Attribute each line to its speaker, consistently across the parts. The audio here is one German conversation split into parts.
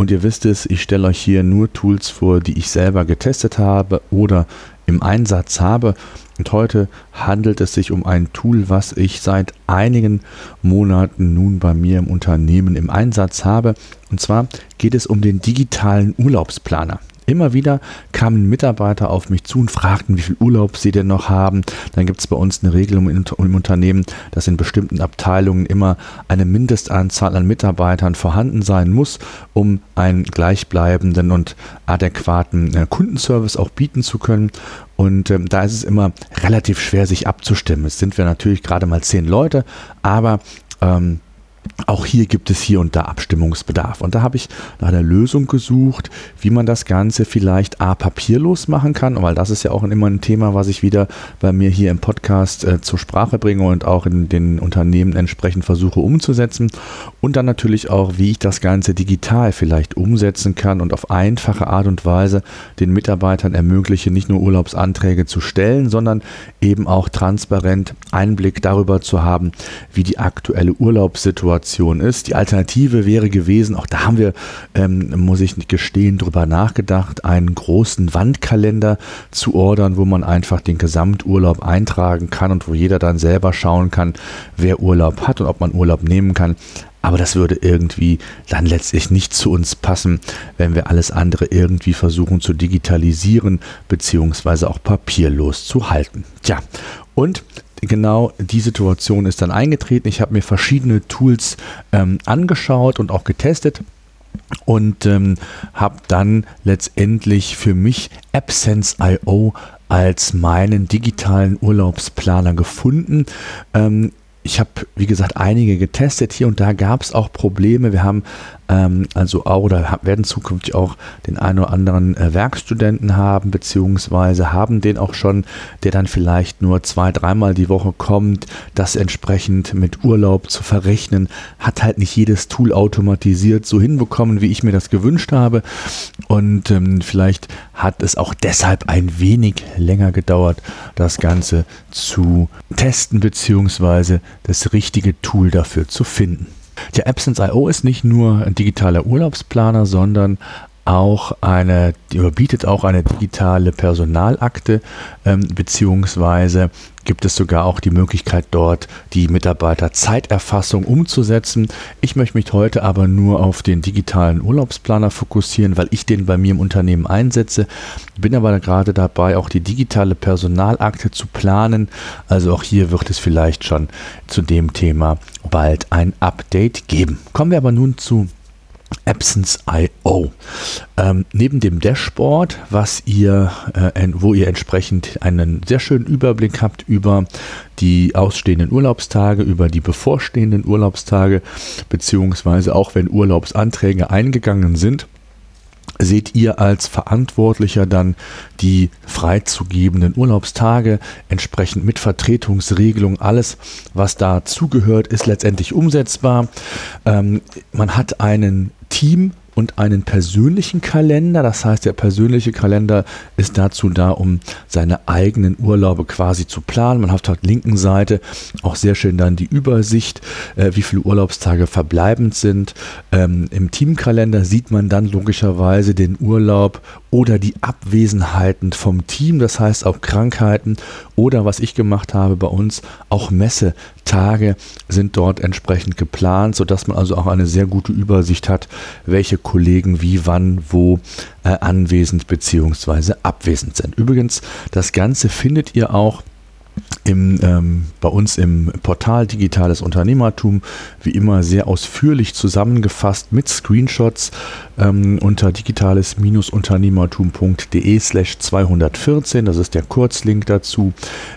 Speaker 1: und ihr wisst es, ich stelle euch hier nur Tools vor, die ich selber getestet habe oder im Einsatz habe. Und heute handelt es sich um ein Tool, was ich seit einigen Monaten nun bei mir im Unternehmen im Einsatz habe. Und zwar geht es um den digitalen Urlaubsplaner. Immer wieder kamen Mitarbeiter auf mich zu und fragten, wie viel Urlaub sie denn noch haben. Dann gibt es bei uns eine Regelung im Unternehmen, dass in bestimmten Abteilungen immer eine Mindestanzahl an Mitarbeitern vorhanden sein muss, um einen gleichbleibenden und adäquaten äh, Kundenservice auch bieten zu können. Und ähm, da ist es immer relativ schwer, sich abzustimmen. Es sind wir natürlich gerade mal zehn Leute, aber ähm, auch hier gibt es hier und da Abstimmungsbedarf. Und da habe ich nach einer Lösung gesucht, wie man das Ganze vielleicht A papierlos machen kann, weil das ist ja auch immer ein Thema, was ich wieder bei mir hier im Podcast äh, zur Sprache bringe und auch in den Unternehmen entsprechend versuche umzusetzen. Und dann natürlich auch, wie ich das Ganze digital vielleicht umsetzen kann und auf einfache Art und Weise den Mitarbeitern ermögliche, nicht nur Urlaubsanträge zu stellen, sondern eben auch transparent Einblick darüber zu haben, wie die aktuelle Urlaubssituation Situation ist. Die Alternative wäre gewesen, auch da haben wir, ähm, muss ich gestehen, drüber nachgedacht, einen großen Wandkalender zu ordern, wo man einfach den Gesamturlaub eintragen kann und wo jeder dann selber schauen kann, wer Urlaub hat und ob man Urlaub nehmen kann. Aber das würde irgendwie dann letztlich nicht zu uns passen, wenn wir alles andere irgendwie versuchen zu digitalisieren, beziehungsweise auch papierlos zu halten. Tja, und genau die Situation ist dann eingetreten. Ich habe mir verschiedene Tools ähm, angeschaut und auch getestet und ähm, habe dann letztendlich für mich AppSense.io als meinen digitalen Urlaubsplaner gefunden. Ähm, ich habe, wie gesagt, einige getestet. Hier und da gab es auch Probleme. Wir haben ähm, also auch oder werden zukünftig auch den einen oder anderen äh, Werkstudenten haben, beziehungsweise haben den auch schon, der dann vielleicht nur zwei, dreimal die Woche kommt, das entsprechend mit Urlaub zu verrechnen, hat halt nicht jedes Tool automatisiert so hinbekommen, wie ich mir das gewünscht habe. Und ähm, vielleicht hat es auch deshalb ein wenig länger gedauert, das Ganze zu testen, beziehungsweise das richtige Tool dafür zu finden. Der Absence.io ist nicht nur ein digitaler Urlaubsplaner, sondern auch eine, bietet auch eine digitale Personalakte, ähm, beziehungsweise gibt es sogar auch die Möglichkeit dort die Mitarbeiterzeiterfassung umzusetzen. Ich möchte mich heute aber nur auf den digitalen Urlaubsplaner fokussieren, weil ich den bei mir im Unternehmen einsetze. Bin aber gerade dabei, auch die digitale Personalakte zu planen. Also auch hier wird es vielleicht schon zu dem Thema bald ein Update geben. Kommen wir aber nun zu Absence.io. Ähm, neben dem Dashboard, was ihr, äh, wo ihr entsprechend einen sehr schönen Überblick habt über die ausstehenden Urlaubstage, über die bevorstehenden Urlaubstage, beziehungsweise auch wenn Urlaubsanträge eingegangen sind, seht ihr als Verantwortlicher dann die freizugebenden Urlaubstage, entsprechend mit Vertretungsregelung, alles, was dazugehört, ist letztendlich umsetzbar. Ähm, man hat einen Team und einen persönlichen Kalender. Das heißt, der persönliche Kalender ist dazu da, um seine eigenen Urlaube quasi zu planen. Man hat auf der linken Seite auch sehr schön dann die Übersicht, äh, wie viele Urlaubstage verbleibend sind. Ähm, Im Teamkalender sieht man dann logischerweise den Urlaub oder die Abwesenheiten vom Team, das heißt auch Krankheiten oder was ich gemacht habe bei uns, auch Messetage sind dort entsprechend geplant, sodass man also auch eine sehr gute Übersicht hat, welche Kollegen wie, wann, wo äh, anwesend bzw. abwesend sind. Übrigens, das Ganze findet ihr auch im, ähm, bei uns im Portal Digitales Unternehmertum wie immer sehr ausführlich zusammengefasst mit Screenshots ähm, unter digitales-unternehmertum.de slash 214, das ist der Kurzlink dazu,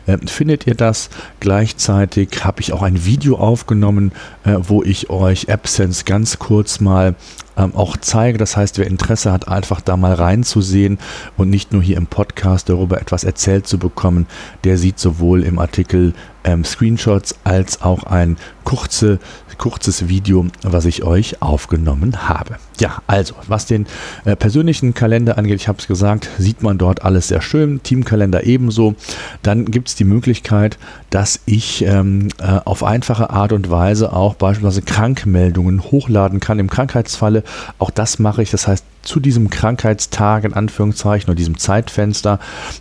Speaker 1: äh, findet ihr das. Gleichzeitig habe ich auch ein Video aufgenommen, äh, wo ich euch AppSense ganz kurz mal ähm, auch zeige. Das heißt, wer Interesse hat, einfach da mal reinzusehen und nicht nur hier im Podcast darüber etwas erzählt zu bekommen, der sieht sowohl im Artikel ähm, Screenshots als auch ein kurze, kurzes Video, was ich euch aufgenommen habe. Ja, also, was den äh, persönlichen Kalender angeht, ich habe es gesagt, sieht man dort alles sehr schön, Teamkalender ebenso. Dann gibt es die Möglichkeit, dass ich ähm, äh, auf einfache Art und Weise auch beispielsweise Krankmeldungen hochladen kann im Krankheitsfalle. Auch das mache ich, das heißt, zu diesem Krankheitstag in Anführungszeichen oder diesem Zeitfenster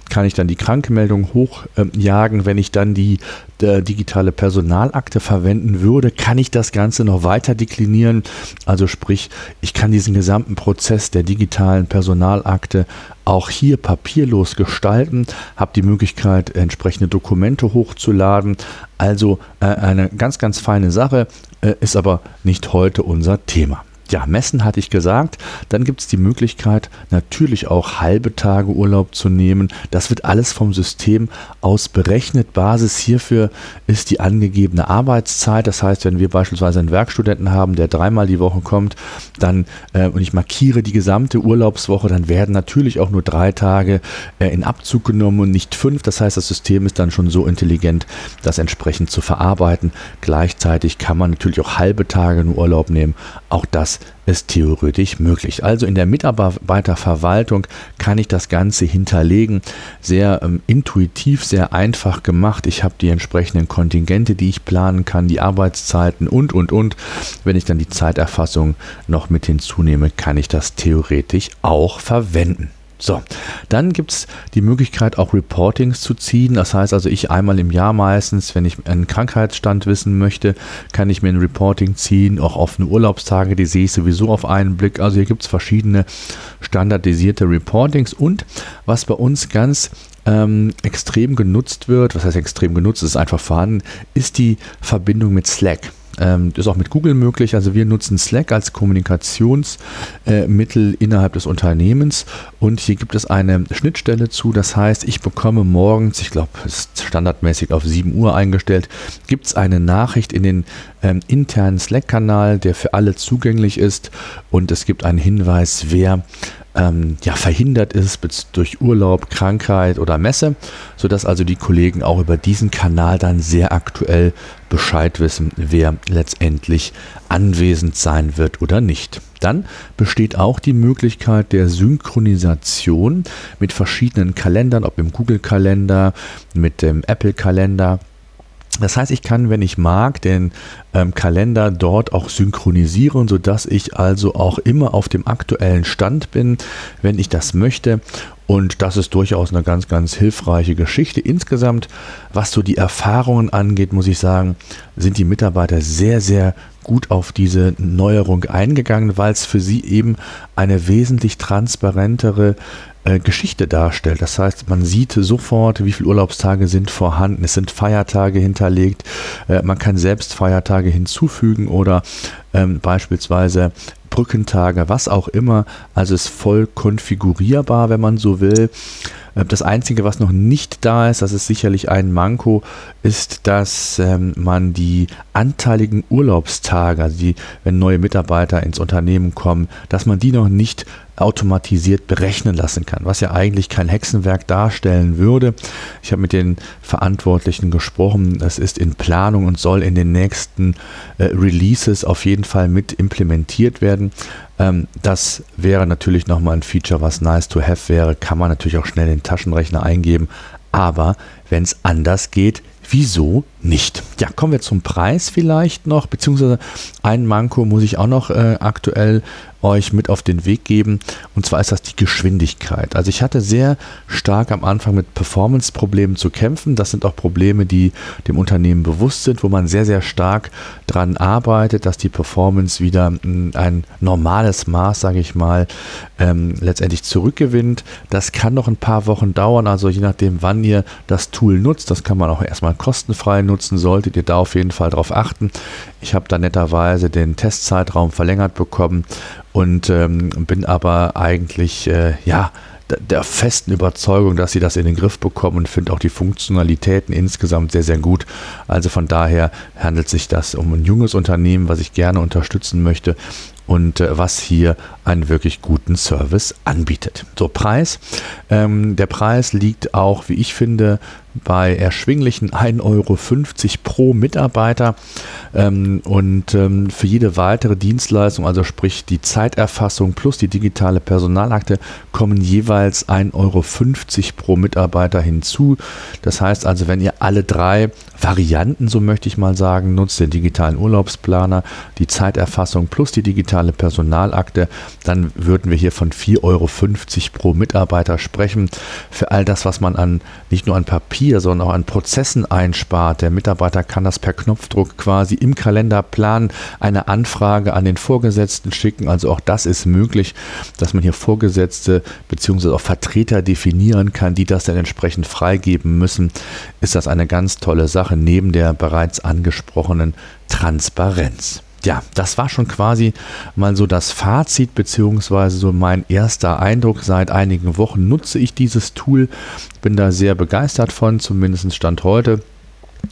Speaker 1: kann ich dann die Krankmeldung hochjagen. Ähm, Wenn ich dann die äh, digitale Personalakte verwenden würde, kann ich das Ganze noch weiter deklinieren. Also sprich, ich kann diesen gesamten Prozess der digitalen Personalakte auch hier papierlos gestalten, habe die Möglichkeit, entsprechende Dokumente hochzuladen. Also äh, eine ganz, ganz feine Sache, äh, ist aber nicht heute unser Thema. Ja, Messen hatte ich gesagt. Dann gibt es die Möglichkeit, natürlich auch halbe Tage Urlaub zu nehmen. Das wird alles vom System aus berechnet. Basis hierfür ist die angegebene Arbeitszeit. Das heißt, wenn wir beispielsweise einen Werkstudenten haben, der dreimal die Woche kommt, dann äh, und ich markiere die gesamte Urlaubswoche, dann werden natürlich auch nur drei Tage äh, in Abzug genommen und nicht fünf. Das heißt, das System ist dann schon so intelligent, das entsprechend zu verarbeiten. Gleichzeitig kann man natürlich auch halbe Tage in Urlaub nehmen. Auch das ist theoretisch möglich. Also in der Mitarbeiterverwaltung kann ich das Ganze hinterlegen. Sehr ähm, intuitiv, sehr einfach gemacht. Ich habe die entsprechenden Kontingente, die ich planen kann, die Arbeitszeiten und, und, und. Wenn ich dann die Zeiterfassung noch mit hinzunehme, kann ich das theoretisch auch verwenden. So, dann gibt es die Möglichkeit, auch Reportings zu ziehen. Das heißt also, ich einmal im Jahr meistens, wenn ich einen Krankheitsstand wissen möchte, kann ich mir ein Reporting ziehen, auch auf eine Urlaubstage, die sehe ich sowieso auf einen Blick. Also hier gibt es verschiedene standardisierte Reportings und was bei uns ganz ähm, extrem genutzt wird, was heißt extrem genutzt, ist einfach vorhanden, ist die Verbindung mit Slack. Ähm, ist auch mit Google möglich. Also wir nutzen Slack als Kommunikationsmittel äh, innerhalb des Unternehmens und hier gibt es eine Schnittstelle zu. Das heißt, ich bekomme morgens, ich glaube, es ist standardmäßig auf 7 Uhr eingestellt, gibt es eine Nachricht in den ähm, internen Slack-Kanal, der für alle zugänglich ist und es gibt einen Hinweis, wer ähm, ja, verhindert ist durch Urlaub, Krankheit oder Messe, sodass also die Kollegen auch über diesen Kanal dann sehr aktuell Bescheid wissen, wer letztendlich anwesend sein wird oder nicht. Dann besteht auch die Möglichkeit der Synchronisation mit verschiedenen Kalendern, ob im Google-Kalender, mit dem Apple-Kalender das heißt, ich kann, wenn ich mag, den ähm, Kalender dort auch synchronisieren, sodass ich also auch immer auf dem aktuellen Stand bin, wenn ich das möchte. Und das ist durchaus eine ganz, ganz hilfreiche Geschichte. Insgesamt, was so die Erfahrungen angeht, muss ich sagen, sind die Mitarbeiter sehr, sehr gut auf diese Neuerung eingegangen, weil es für sie eben eine wesentlich transparentere äh, Geschichte darstellt. Das heißt, man sieht sofort, wie viele Urlaubstage sind vorhanden. Es sind Feiertage hinterlegt. Äh, man kann selbst Feiertage hinzufügen oder ähm, beispielsweise Brückentage, was auch immer. Also ist voll konfigurierbar, wenn man so will. Äh, das Einzige, was noch nicht da ist, das ist sicherlich ein Manko, ist, dass ähm, man die anteiligen Urlaubstage, also die, wenn neue Mitarbeiter ins Unternehmen kommen, dass man die noch nicht automatisiert berechnen lassen kann, was ja eigentlich kein Hexenwerk darstellen würde. Ich habe mit den Verantwortlichen gesprochen, es ist in Planung und soll in den nächsten äh, Releases auf jeden Fall mit implementiert werden. Ähm, das wäre natürlich nochmal ein Feature, was nice to have wäre, kann man natürlich auch schnell in den Taschenrechner eingeben, aber wenn es anders geht, wieso nicht? Ja, kommen wir zum Preis vielleicht noch, beziehungsweise ein Manko muss ich auch noch äh, aktuell euch mit auf den Weg geben. Und zwar ist das die Geschwindigkeit. Also ich hatte sehr stark am Anfang mit Performance-Problemen zu kämpfen. Das sind auch Probleme, die dem Unternehmen bewusst sind, wo man sehr, sehr stark daran arbeitet, dass die Performance wieder hm, ein normales Maß, sage ich mal, ähm, letztendlich zurückgewinnt. Das kann noch ein paar Wochen dauern. Also je nachdem, wann ihr das Tool nutzt, das kann man auch erstmal kostenfrei nutzen, solltet ihr da auf jeden Fall darauf achten. Ich habe da netterweise den Testzeitraum verlängert bekommen und ähm, bin aber eigentlich, äh, ja, der festen Überzeugung, dass sie das in den Griff bekommen und finde auch die Funktionalitäten insgesamt sehr, sehr gut. Also von daher handelt sich das um ein junges Unternehmen, was ich gerne unterstützen möchte. und äh, was hier einen wirklich guten Service anbietet. So, Preis. Ähm, der Preis liegt auch, wie ich finde, bei erschwinglichen 1,50 Euro pro Mitarbeiter ähm, und ähm, für jede weitere Dienstleistung, also sprich die Zeiterfassung plus die digitale Personalakte, kommen jeweils 1,50 Euro pro Mitarbeiter hinzu. Das heißt also, wenn ihr alle drei Varianten, so möchte ich mal sagen, nutzt, den digitalen Urlaubsplaner, die Zeiterfassung plus die digitale Personalakte, dann würden wir hier von 4,50 Euro pro Mitarbeiter sprechen. Für all das, was man an nicht nur an Papier sondern auch an Prozessen einspart. Der Mitarbeiter kann das per Knopfdruck quasi im Kalender planen, eine Anfrage an den Vorgesetzten schicken. Also auch das ist möglich, dass man hier Vorgesetzte bzw. auch Vertreter definieren kann, die das dann entsprechend freigeben müssen. Ist das eine ganz tolle Sache neben der bereits angesprochenen Transparenz ja, das war schon quasi mal so das Fazit beziehungsweise so mein erster Eindruck. Seit einigen Wochen nutze ich dieses Tool, bin da sehr begeistert von, zumindest Stand heute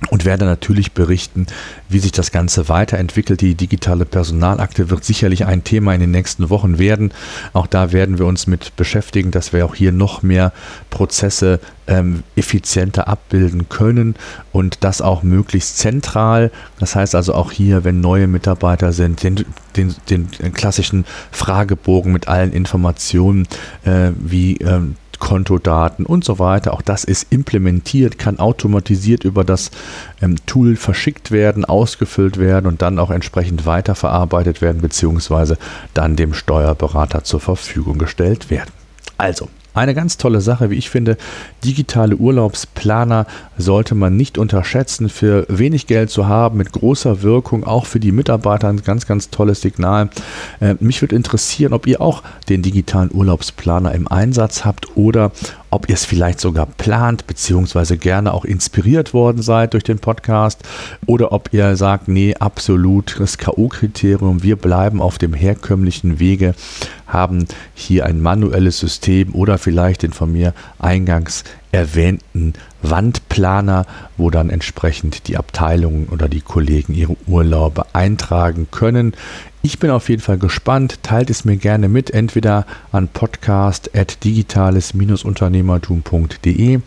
Speaker 1: und werde natürlich berichten, wie sich das Ganze weiterentwickelt. Die digitale Personalakte wird sicherlich ein Thema in den nächsten Wochen werden. Auch da werden wir uns mit beschäftigen, dass wir auch hier noch mehr Prozesse ähm, effizienter abbilden können und das auch möglichst zentral. Das heißt also auch hier, wenn neue Mitarbeiter sind, den, den, den klassischen Fragebogen mit allen Informationen äh, wie ähm, Kontodaten und so weiter. Auch das ist implementiert, kann automatisiert über das ähm, Tool verschickt werden, ausgefüllt werden und dann auch entsprechend weiterverarbeitet werden, beziehungsweise dann dem Steuerberater zur Verfügung gestellt werden. Also, eine ganz tolle Sache, wie ich finde. Digitale Urlaubsplaner sollte man nicht unterschätzen. Für wenig Geld zu haben, mit großer Wirkung, auch für die Mitarbeiter ein ganz, ganz tolles Signal. Äh, mich würde interessieren, ob ihr auch den digitalen Urlaubsplaner im Einsatz habt oder ob ihr es vielleicht sogar plant, beziehungsweise gerne auch inspiriert worden seid durch den Podcast oder ob ihr sagt, nee, absolut das K.O.-Kriterium, wir bleiben auf dem herkömmlichen Wege, haben hier ein manuelles System oder vielleicht den von mir eingangs erwähnten Wandplaner, wo dann entsprechend die Abteilungen oder die Kollegen ihre Urlaube eintragen können. Ich bin auf jeden Fall gespannt. Teilt es mir gerne mit, entweder an podcast.digitales-unternehmertum.de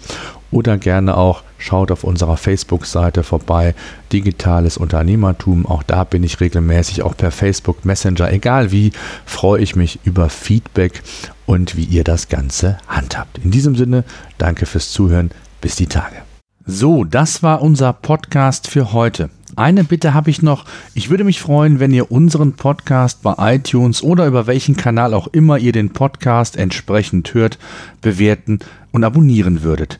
Speaker 1: oder gerne auch schaut auf unserer Facebook-Seite vorbei, Digitales Unternehmertum. Auch da bin ich regelmäßig, auch per Facebook Messenger. Egal wie, freue ich mich über Feedback und wie ihr das Ganze handhabt. In diesem Sinne, danke fürs Zuhören. Bis die Tage. So, das war unser Podcast für heute. Eine Bitte habe ich noch. Ich würde mich freuen, wenn ihr unseren Podcast bei iTunes oder über welchen Kanal auch immer ihr den Podcast entsprechend hört, bewerten und abonnieren würdet.